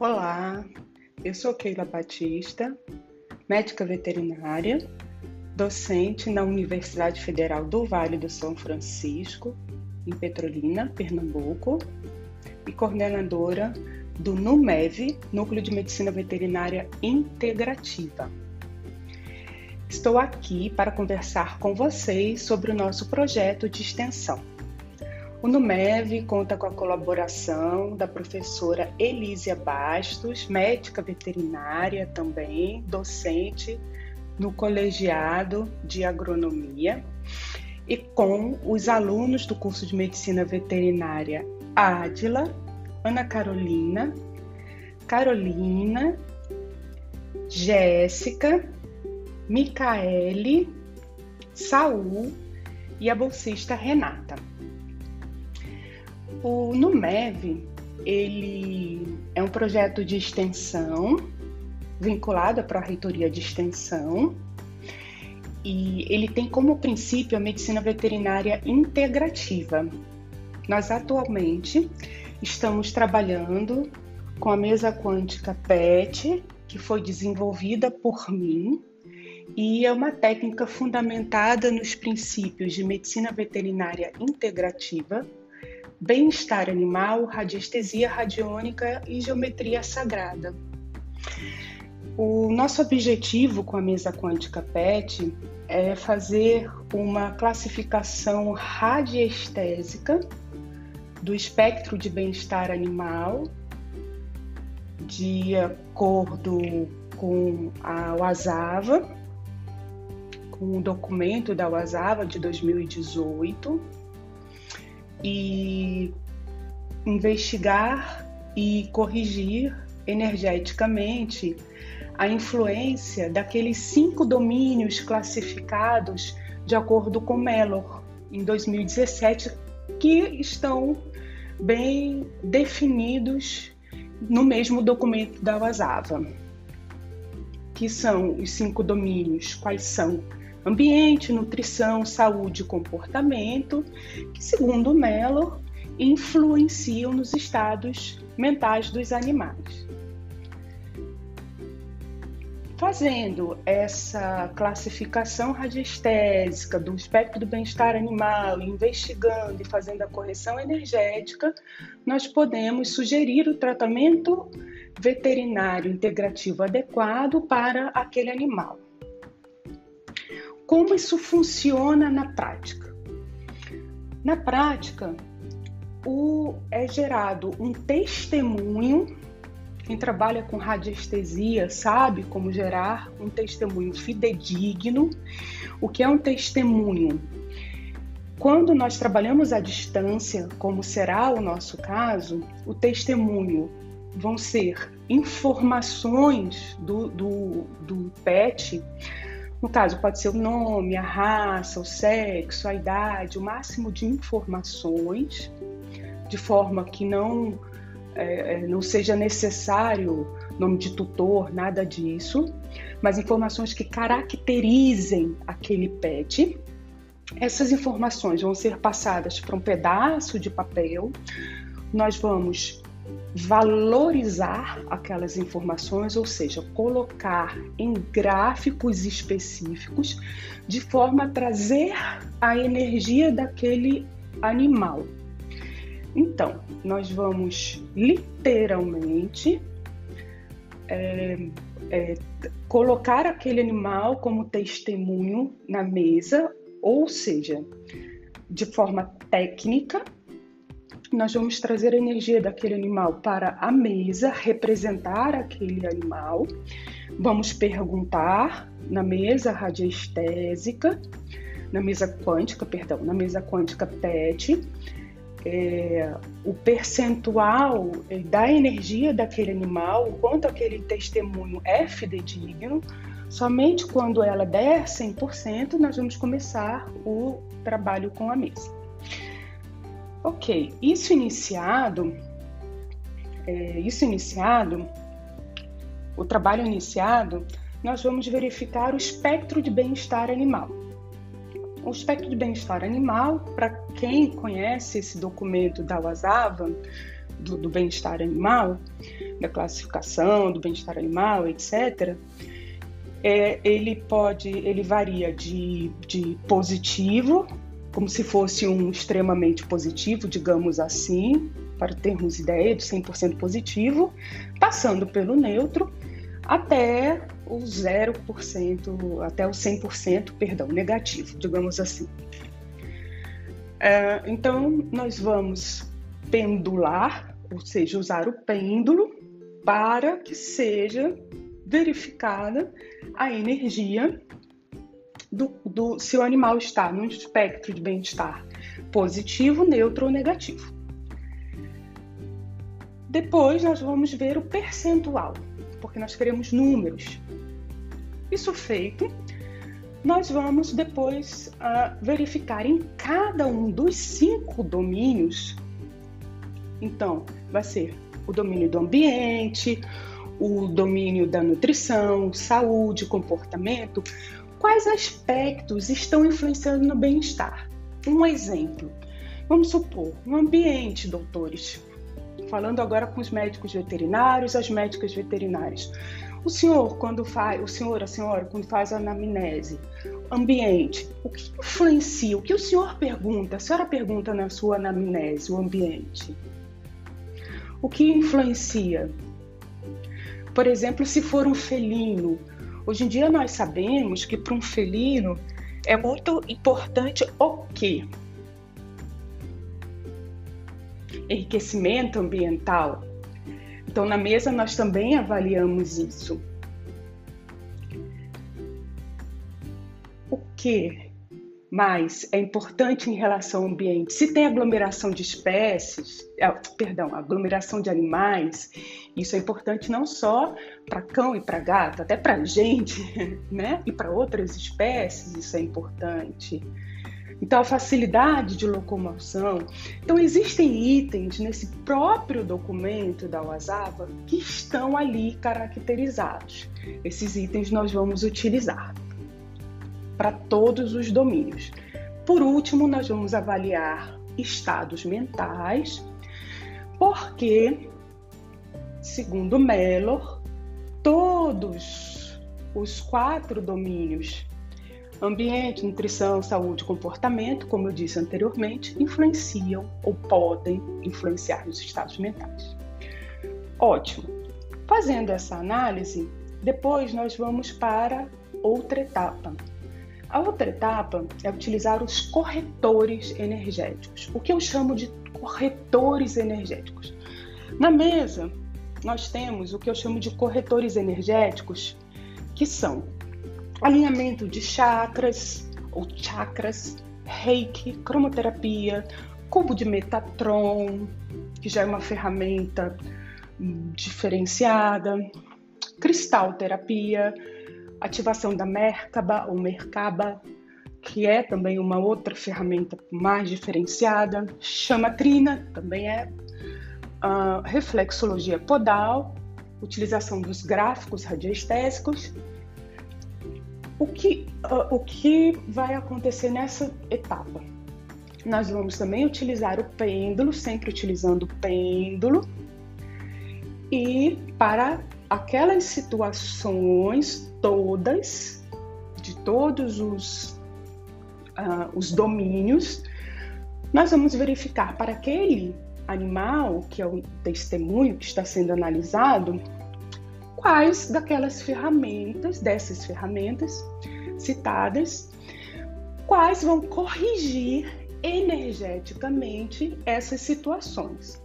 Olá, eu sou Keila Batista, médica veterinária, docente na Universidade Federal do Vale do São Francisco, em Petrolina, Pernambuco, e coordenadora do NUMEV, Núcleo de Medicina Veterinária Integrativa. Estou aqui para conversar com vocês sobre o nosso projeto de extensão. O NUMEV conta com a colaboração da professora Elísia Bastos, médica veterinária também, docente no colegiado de agronomia, e com os alunos do curso de medicina veterinária Ádila, Ana Carolina, Carolina, Jéssica, Micaele, Saul e a bolsista Renata. O NUMEV, ele é um projeto de extensão vinculado para a reitoria de extensão e ele tem como princípio a medicina veterinária integrativa. Nós atualmente estamos trabalhando com a mesa quântica PET, que foi desenvolvida por mim e é uma técnica fundamentada nos princípios de medicina veterinária integrativa bem-estar animal, radiestesia radiônica e geometria sagrada. O nosso objetivo com a mesa quântica PET é fazer uma classificação radiestésica do espectro de bem-estar animal de acordo com a WASAVA, com o documento da WASAVA de 2018 e investigar e corrigir energeticamente a influência daqueles cinco domínios classificados de acordo com Mellor em 2017 que estão bem definidos no mesmo documento da WASAVA. Que são os cinco domínios? Quais são? Ambiente, nutrição, saúde e comportamento, que, segundo Mellor, influenciam nos estados mentais dos animais. Fazendo essa classificação radiestésica do espectro do bem-estar animal, investigando e fazendo a correção energética, nós podemos sugerir o tratamento veterinário integrativo adequado para aquele animal. Como isso funciona na prática? Na prática, o, é gerado um testemunho. Quem trabalha com radiestesia sabe como gerar um testemunho fidedigno. O que é um testemunho? Quando nós trabalhamos à distância, como será o nosso caso, o testemunho vão ser informações do, do, do PET no caso, pode ser o nome, a raça, o sexo, a idade, o máximo de informações, de forma que não, é, é, não seja necessário nome de tutor, nada disso, mas informações que caracterizem aquele pet. Essas informações vão ser passadas para um pedaço de papel. Nós vamos valorizar aquelas informações, ou seja, colocar em gráficos específicos de forma a trazer a energia daquele animal. Então, nós vamos literalmente é, é, colocar aquele animal como testemunho na mesa, ou seja, de forma técnica, nós vamos trazer a energia daquele animal para a mesa, representar aquele animal. Vamos perguntar na mesa radiestésica, na mesa quântica, perdão, na mesa quântica PET, é, o percentual da energia daquele animal, o quanto aquele testemunho é fidedigno. Somente quando ela der 100%, nós vamos começar o trabalho com a mesa. Ok, isso iniciado, é, isso iniciado, o trabalho iniciado, nós vamos verificar o espectro de bem-estar animal. O espectro de bem-estar animal, para quem conhece esse documento da WASAVA, do, do bem-estar animal, da classificação do bem-estar animal, etc., é, ele pode, ele varia de, de positivo, como se fosse um extremamente positivo, digamos assim, para termos ideia de 100% positivo, passando pelo neutro até o 0%, até o 100%, perdão, negativo, digamos assim. É, então, nós vamos pendular, ou seja, usar o pêndulo para que seja verificada a energia do, do se o animal está no espectro de bem-estar positivo, neutro ou negativo. Depois nós vamos ver o percentual, porque nós queremos números. Isso feito, nós vamos depois uh, verificar em cada um dos cinco domínios. Então, vai ser o domínio do ambiente, o domínio da nutrição, saúde, comportamento, quais aspectos estão influenciando no bem-estar? Um exemplo. Vamos supor, um ambiente, doutores. Falando agora com os médicos veterinários, as médicas veterinárias. O senhor, quando faz, o senhor, a senhora, quando faz a anamnese, ambiente, o que influencia? O que o senhor pergunta? A senhora pergunta na sua anamnese, o ambiente. O que influencia? Por exemplo, se for um felino. Hoje em dia nós sabemos que para um felino é muito importante o quê? Enriquecimento ambiental. Então, na mesa nós também avaliamos isso. O que mas é importante em relação ao ambiente. Se tem aglomeração de espécies, é, perdão, aglomeração de animais, isso é importante não só para cão e para gato, até para gente, né? E para outras espécies isso é importante. Então, a facilidade de locomoção. Então, existem itens nesse próprio documento da WhatsApp que estão ali caracterizados. Esses itens nós vamos utilizar para todos os domínios. Por último, nós vamos avaliar estados mentais, porque, segundo Mellor, todos os quatro domínios ambiente, nutrição, saúde comportamento, como eu disse anteriormente, influenciam ou podem influenciar nos estados mentais. Ótimo. Fazendo essa análise, depois nós vamos para outra etapa, a outra etapa é utilizar os corretores energéticos. O que eu chamo de corretores energéticos? Na mesa, nós temos o que eu chamo de corretores energéticos, que são alinhamento de chakras ou chakras, reiki, cromoterapia, cubo de Metatron, que já é uma ferramenta diferenciada, cristal terapia, ativação da Merkaba ou Merkaba, que é também uma outra ferramenta mais diferenciada, chama Trina, também é reflexologia podal, utilização dos gráficos radioestésicos. O que, uh, o que vai acontecer nessa etapa? Nós vamos também utilizar o pêndulo, sempre utilizando o pêndulo, e para aquelas situações todas, de todos os, uh, os domínios, nós vamos verificar para aquele animal, que é o testemunho que está sendo analisado, quais daquelas ferramentas, dessas ferramentas citadas, quais vão corrigir energeticamente essas situações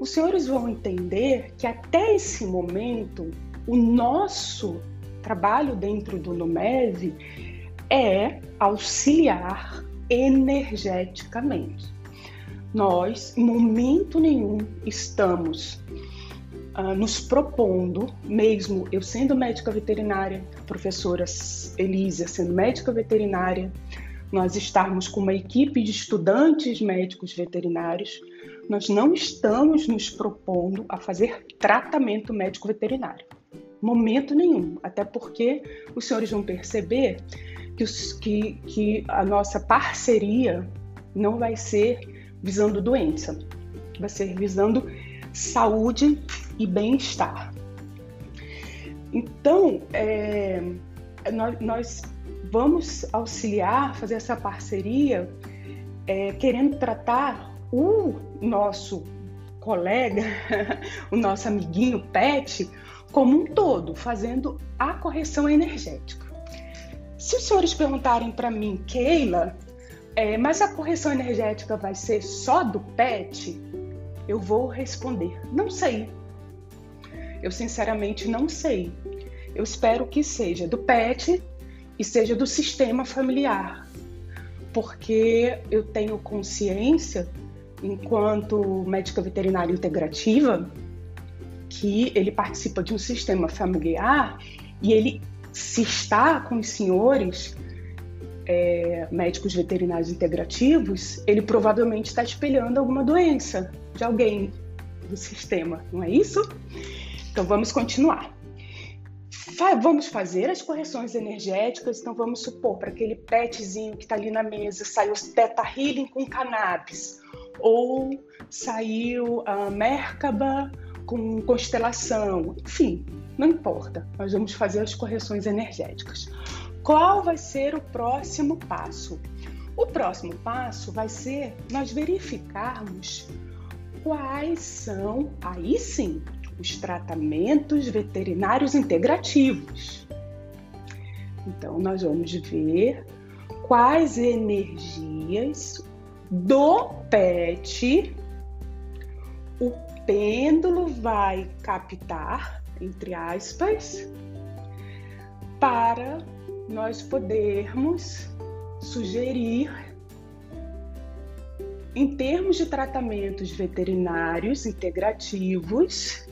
os senhores vão entender que até esse momento o nosso trabalho dentro do NUMEV é auxiliar energeticamente. Nós, em momento nenhum, estamos uh, nos propondo, mesmo eu sendo médica veterinária, a professora Elísia sendo médica veterinária, nós estarmos com uma equipe de estudantes médicos veterinários, nós não estamos nos propondo a fazer tratamento médico veterinário. Momento nenhum. Até porque os senhores vão perceber que, os, que, que a nossa parceria não vai ser visando doença, vai ser visando saúde e bem-estar. Então, é, nós, nós, vamos auxiliar, fazer essa parceria, é, querendo tratar o nosso colega, o nosso amiguinho pet, como um todo, fazendo a correção energética. Se os senhores perguntarem para mim, Keila, é, mas a correção energética vai ser só do PET? Eu vou responder, não sei. Eu sinceramente não sei. Eu espero que seja do PET e seja do sistema familiar, porque eu tenho consciência, enquanto médica veterinária integrativa, que ele participa de um sistema familiar e ele se está com os senhores é, médicos veterinários integrativos, ele provavelmente está espelhando alguma doença de alguém do sistema, não é isso? Então vamos continuar. Vamos fazer as correções energéticas. Então vamos supor para aquele petzinho que está ali na mesa saiu Teta Healing com cannabis ou saiu a Merkaba com constelação, enfim, não importa. Nós vamos fazer as correções energéticas. Qual vai ser o próximo passo? O próximo passo vai ser nós verificarmos quais são, aí sim, os tratamentos veterinários integrativos. Então, nós vamos ver quais energias do PET o pêndulo vai captar, entre aspas, para nós podermos sugerir, em termos de tratamentos veterinários integrativos,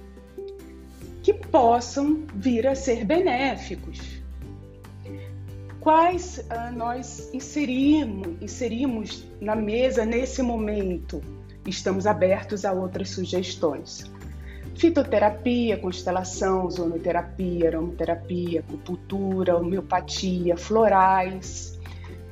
que possam vir a ser benéficos. Quais uh, nós inserimos, inserimos na mesa nesse momento? Estamos abertos a outras sugestões. Fitoterapia, constelação, zonoterapia, aromaterapia, acupuntura, homeopatia, florais,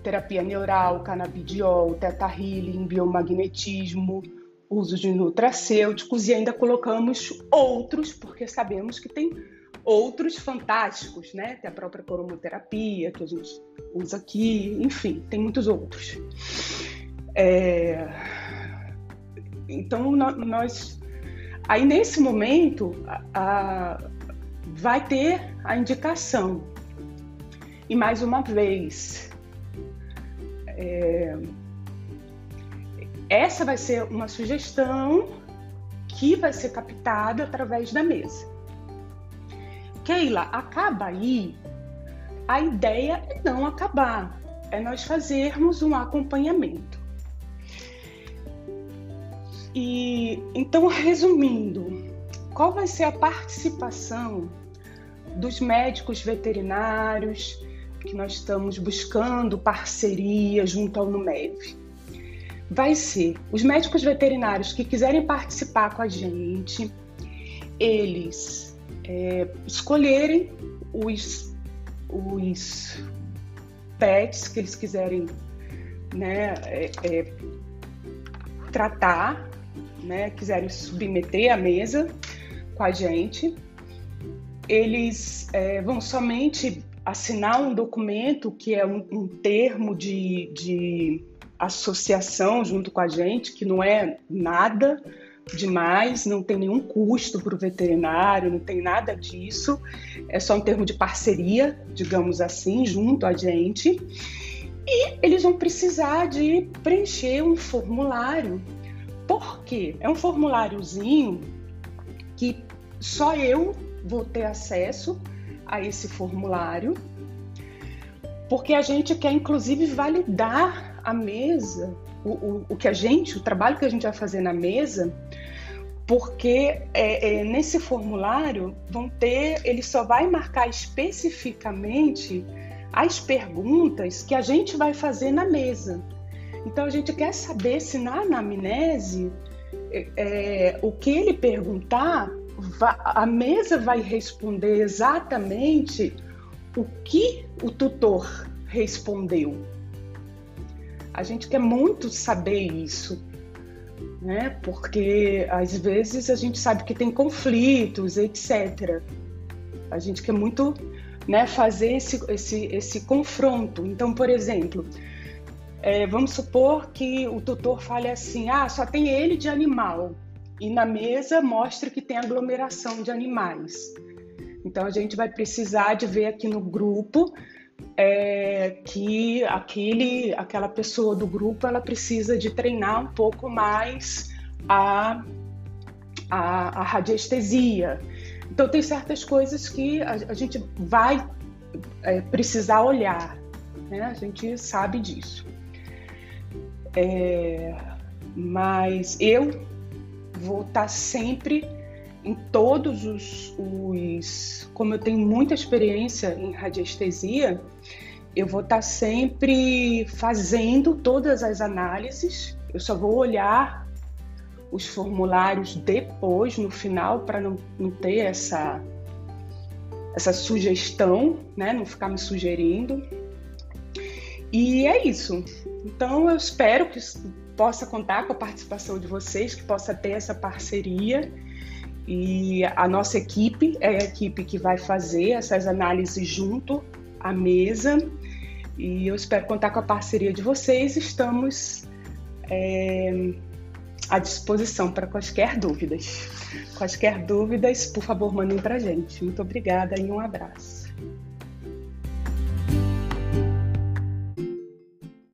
terapia neural, canabidiol, teta healing, biomagnetismo, uso de nutracêuticos e ainda colocamos outros, porque sabemos que tem outros fantásticos, né? Tem a própria cromoterapia que a gente usa aqui, enfim, tem muitos outros. É... Então, nós Aí nesse momento a, a, vai ter a indicação. E mais uma vez, é, essa vai ser uma sugestão que vai ser captada através da mesa. Keila, acaba aí. A ideia é não acabar, é nós fazermos um acompanhamento. E então, resumindo, qual vai ser a participação dos médicos veterinários que nós estamos buscando parceria junto ao NUMEV? Vai ser os médicos veterinários que quiserem participar com a gente, eles é, escolherem os, os pets que eles quiserem né, é, é, tratar né, quiserem submeter à mesa com a gente, eles é, vão somente assinar um documento que é um, um termo de, de associação junto com a gente, que não é nada demais, não tem nenhum custo para o veterinário, não tem nada disso, é só um termo de parceria, digamos assim, junto a gente. E eles vão precisar de preencher um formulário por quê? É um formuláriozinho que só eu vou ter acesso a esse formulário, porque a gente quer inclusive validar a mesa, o, o, o que a gente, o trabalho que a gente vai fazer na mesa, porque é, é, nesse formulário vão ter, ele só vai marcar especificamente as perguntas que a gente vai fazer na mesa. Então a gente quer saber se na anamnese é, é, o que ele perguntar, a mesa vai responder exatamente o que o tutor respondeu. A gente quer muito saber isso, né? Porque às vezes a gente sabe que tem conflitos, etc. A gente quer muito né, fazer esse, esse, esse confronto. Então, por exemplo, é, vamos supor que o tutor fale assim: ah, só tem ele de animal, e na mesa mostra que tem aglomeração de animais. Então, a gente vai precisar de ver aqui no grupo é, que aquele, aquela pessoa do grupo ela precisa de treinar um pouco mais a, a, a radiestesia. Então, tem certas coisas que a, a gente vai é, precisar olhar, né? a gente sabe disso. É, mas eu vou estar sempre em todos os, os, Como eu tenho muita experiência em radiestesia, eu vou estar sempre fazendo todas as análises, eu só vou olhar os formulários depois, no final, para não, não ter essa, essa sugestão, né? não ficar me sugerindo. E é isso. Então eu espero que possa contar com a participação de vocês, que possa ter essa parceria. E a nossa equipe é a equipe que vai fazer essas análises junto à mesa. E eu espero contar com a parceria de vocês. Estamos é, à disposição para quaisquer dúvidas. Quaisquer dúvidas, por favor, mandem para a gente. Muito obrigada e um abraço.